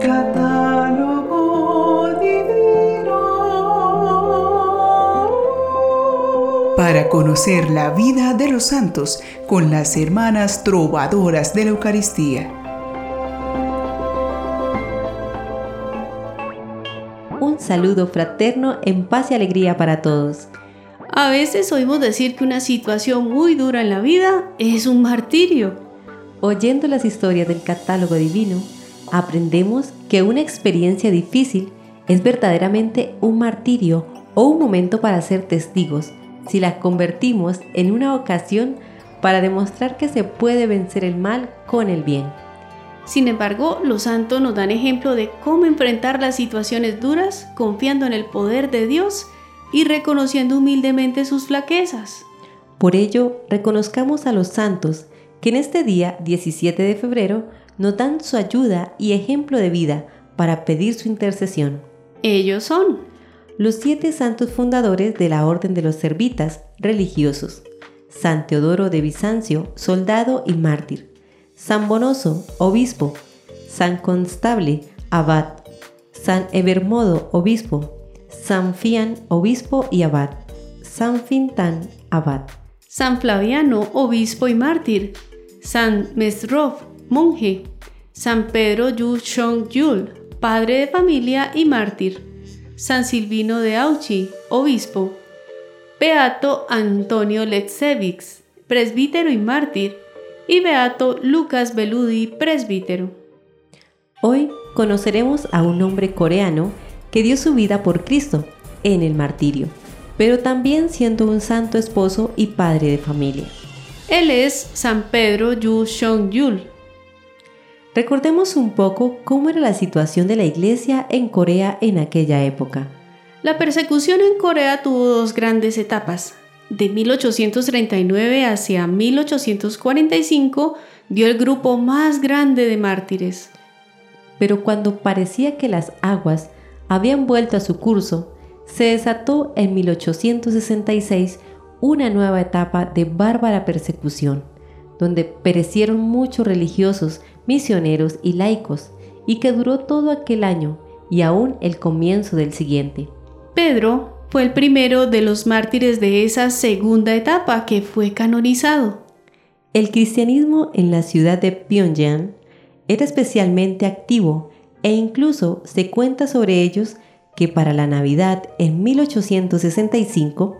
Catálogo divino. Para conocer la vida de los santos con las hermanas trovadoras de la Eucaristía. Un saludo fraterno en paz y alegría para todos. A veces oímos decir que una situación muy dura en la vida es un martirio. Oyendo las historias del catálogo divino, aprendemos que una experiencia difícil es verdaderamente un martirio o un momento para ser testigos si la convertimos en una ocasión para demostrar que se puede vencer el mal con el bien. Sin embargo, los santos nos dan ejemplo de cómo enfrentar las situaciones duras confiando en el poder de Dios y reconociendo humildemente sus flaquezas. Por ello, reconozcamos a los santos que en este día 17 de febrero nos dan su ayuda y ejemplo de vida para pedir su intercesión. Ellos son los siete santos fundadores de la Orden de los Servitas religiosos. San Teodoro de Bizancio, soldado y mártir. San Bonoso, obispo. San Constable, abad. San Evermodo, obispo. San Fian, obispo y abad, San Fintan, abad. San Flaviano, obispo y mártir, San Mesrov, monje, San Pedro Yu Shong Yul, padre de familia y mártir, San Silvino de Auchi, obispo, Beato Antonio Letsevix, presbítero y mártir, y Beato Lucas Beludi, presbítero. Hoy conoceremos a un hombre coreano que dio su vida por Cristo en el martirio, pero también siendo un santo esposo y padre de familia. Él es San Pedro Yu Shong Yul. Recordemos un poco cómo era la situación de la iglesia en Corea en aquella época. La persecución en Corea tuvo dos grandes etapas. De 1839 hacia 1845 dio el grupo más grande de mártires. Pero cuando parecía que las aguas habían vuelto a su curso, se desató en 1866 una nueva etapa de bárbara persecución, donde perecieron muchos religiosos, misioneros y laicos, y que duró todo aquel año y aún el comienzo del siguiente. Pedro fue el primero de los mártires de esa segunda etapa que fue canonizado. El cristianismo en la ciudad de Pyongyang era especialmente activo e incluso se cuenta sobre ellos que para la Navidad en 1865,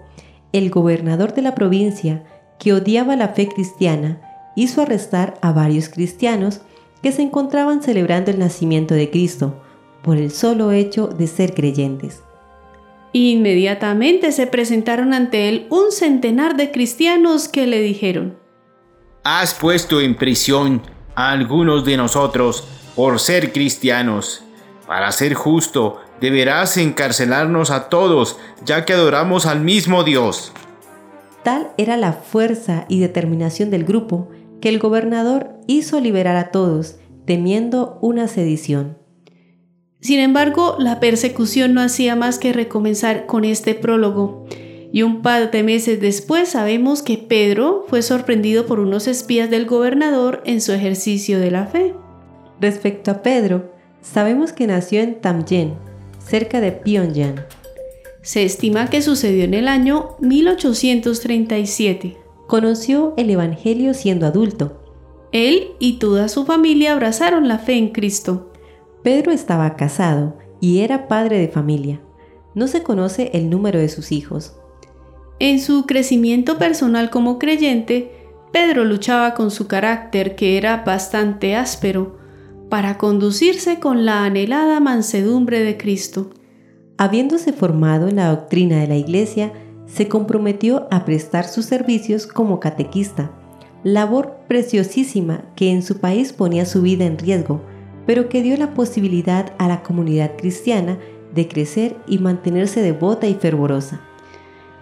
el gobernador de la provincia, que odiaba la fe cristiana, hizo arrestar a varios cristianos que se encontraban celebrando el nacimiento de Cristo por el solo hecho de ser creyentes. Inmediatamente se presentaron ante él un centenar de cristianos que le dijeron, Has puesto en prisión a algunos de nosotros por ser cristianos. Para ser justo, deberás encarcelarnos a todos, ya que adoramos al mismo Dios. Tal era la fuerza y determinación del grupo que el gobernador hizo liberar a todos, temiendo una sedición. Sin embargo, la persecución no hacía más que recomenzar con este prólogo, y un par de meses después sabemos que Pedro fue sorprendido por unos espías del gobernador en su ejercicio de la fe. Respecto a Pedro, sabemos que nació en Tamyen, cerca de Pyongyang. Se estima que sucedió en el año 1837. Conoció el Evangelio siendo adulto. Él y toda su familia abrazaron la fe en Cristo. Pedro estaba casado y era padre de familia. No se conoce el número de sus hijos. En su crecimiento personal como creyente, Pedro luchaba con su carácter que era bastante áspero para conducirse con la anhelada mansedumbre de Cristo. Habiéndose formado en la doctrina de la Iglesia, se comprometió a prestar sus servicios como catequista, labor preciosísima que en su país ponía su vida en riesgo, pero que dio la posibilidad a la comunidad cristiana de crecer y mantenerse devota y fervorosa.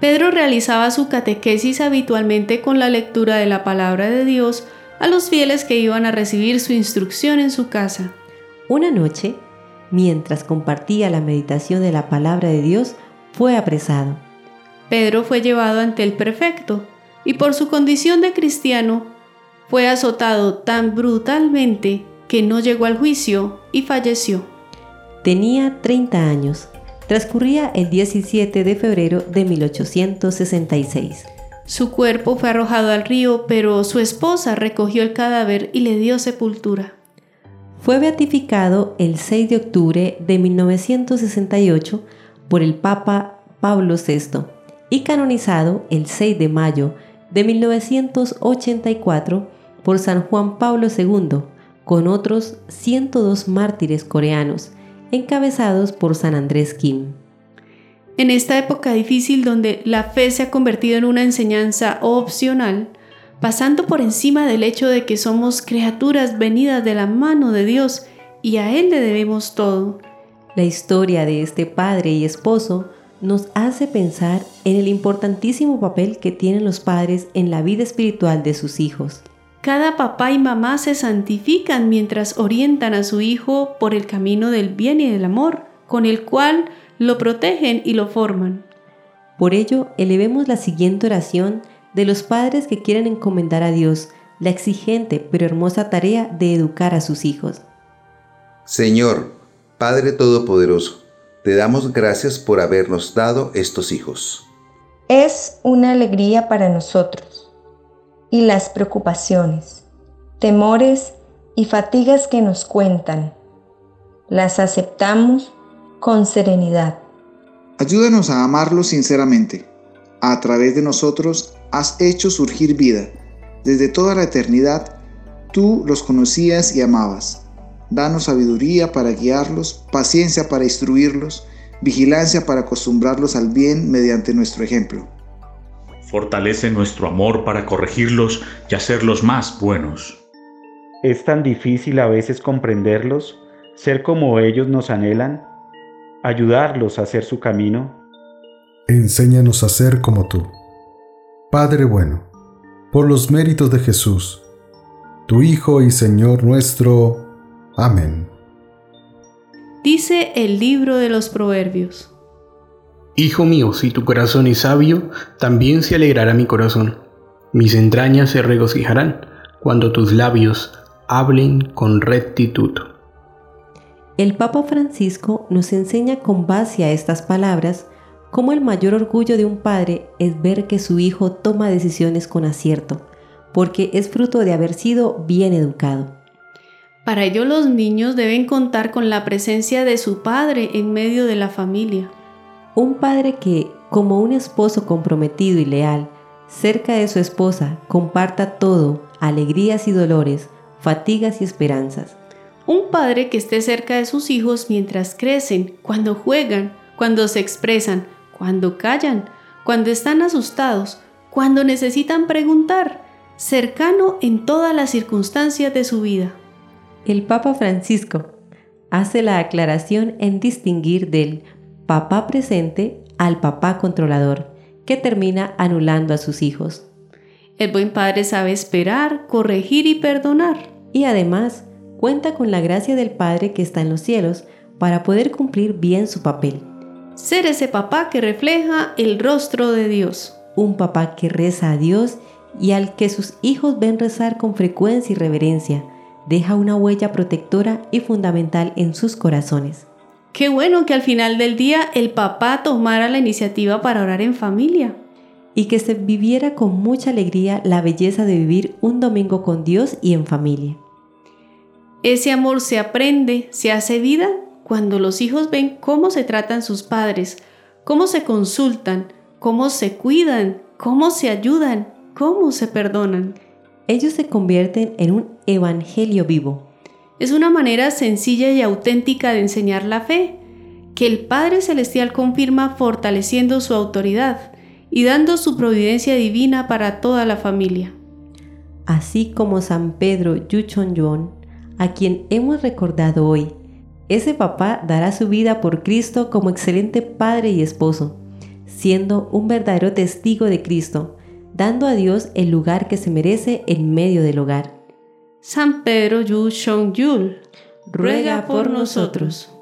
Pedro realizaba su catequesis habitualmente con la lectura de la palabra de Dios a los fieles que iban a recibir su instrucción en su casa. Una noche, mientras compartía la meditación de la palabra de Dios, fue apresado. Pedro fue llevado ante el prefecto y por su condición de cristiano fue azotado tan brutalmente que no llegó al juicio y falleció. Tenía 30 años. Transcurría el 17 de febrero de 1866. Su cuerpo fue arrojado al río, pero su esposa recogió el cadáver y le dio sepultura. Fue beatificado el 6 de octubre de 1968 por el Papa Pablo VI y canonizado el 6 de mayo de 1984 por San Juan Pablo II, con otros 102 mártires coreanos, encabezados por San Andrés Kim. En esta época difícil donde la fe se ha convertido en una enseñanza opcional, pasando por encima del hecho de que somos criaturas venidas de la mano de Dios y a Él le debemos todo. La historia de este padre y esposo nos hace pensar en el importantísimo papel que tienen los padres en la vida espiritual de sus hijos. Cada papá y mamá se santifican mientras orientan a su hijo por el camino del bien y del amor, con el cual lo protegen y lo forman. Por ello, elevemos la siguiente oración de los padres que quieren encomendar a Dios la exigente pero hermosa tarea de educar a sus hijos. Señor, Padre Todopoderoso, te damos gracias por habernos dado estos hijos. Es una alegría para nosotros y las preocupaciones, temores y fatigas que nos cuentan, las aceptamos con serenidad. Ayúdanos a amarlos sinceramente. A través de nosotros has hecho surgir vida. Desde toda la eternidad, tú los conocías y amabas. Danos sabiduría para guiarlos, paciencia para instruirlos, vigilancia para acostumbrarlos al bien mediante nuestro ejemplo. Fortalece nuestro amor para corregirlos y hacerlos más buenos. Es tan difícil a veces comprenderlos, ser como ellos nos anhelan, ayudarlos a hacer su camino. Enséñanos a ser como tú. Padre bueno, por los méritos de Jesús, tu Hijo y Señor nuestro. Amén. Dice el libro de los Proverbios. Hijo mío, si tu corazón es sabio, también se alegrará mi corazón. Mis entrañas se regocijarán cuando tus labios hablen con rectitud. El Papa Francisco nos enseña con base a estas palabras cómo el mayor orgullo de un padre es ver que su hijo toma decisiones con acierto, porque es fruto de haber sido bien educado. Para ello los niños deben contar con la presencia de su padre en medio de la familia. Un padre que, como un esposo comprometido y leal, cerca de su esposa, comparta todo, alegrías y dolores, fatigas y esperanzas. Un padre que esté cerca de sus hijos mientras crecen, cuando juegan, cuando se expresan, cuando callan, cuando están asustados, cuando necesitan preguntar, cercano en todas las circunstancias de su vida. El Papa Francisco hace la aclaración en distinguir del papá presente al papá controlador, que termina anulando a sus hijos. El buen padre sabe esperar, corregir y perdonar. Y además cuenta con la gracia del Padre que está en los cielos para poder cumplir bien su papel. Ser ese papá que refleja el rostro de Dios. Un papá que reza a Dios y al que sus hijos ven rezar con frecuencia y reverencia, deja una huella protectora y fundamental en sus corazones. Qué bueno que al final del día el papá tomara la iniciativa para orar en familia. Y que se viviera con mucha alegría la belleza de vivir un domingo con Dios y en familia. Ese amor se aprende, se hace vida cuando los hijos ven cómo se tratan sus padres, cómo se consultan, cómo se cuidan, cómo se ayudan, cómo se perdonan. Ellos se convierten en un evangelio vivo. Es una manera sencilla y auténtica de enseñar la fe, que el Padre Celestial confirma fortaleciendo su autoridad y dando su providencia divina para toda la familia. Así como San Pedro Yuchon a quien hemos recordado hoy. Ese papá dará su vida por Cristo como excelente padre y esposo, siendo un verdadero testigo de Cristo, dando a Dios el lugar que se merece en medio del hogar. San Pedro Yu Shong Yul, ruega por nosotros.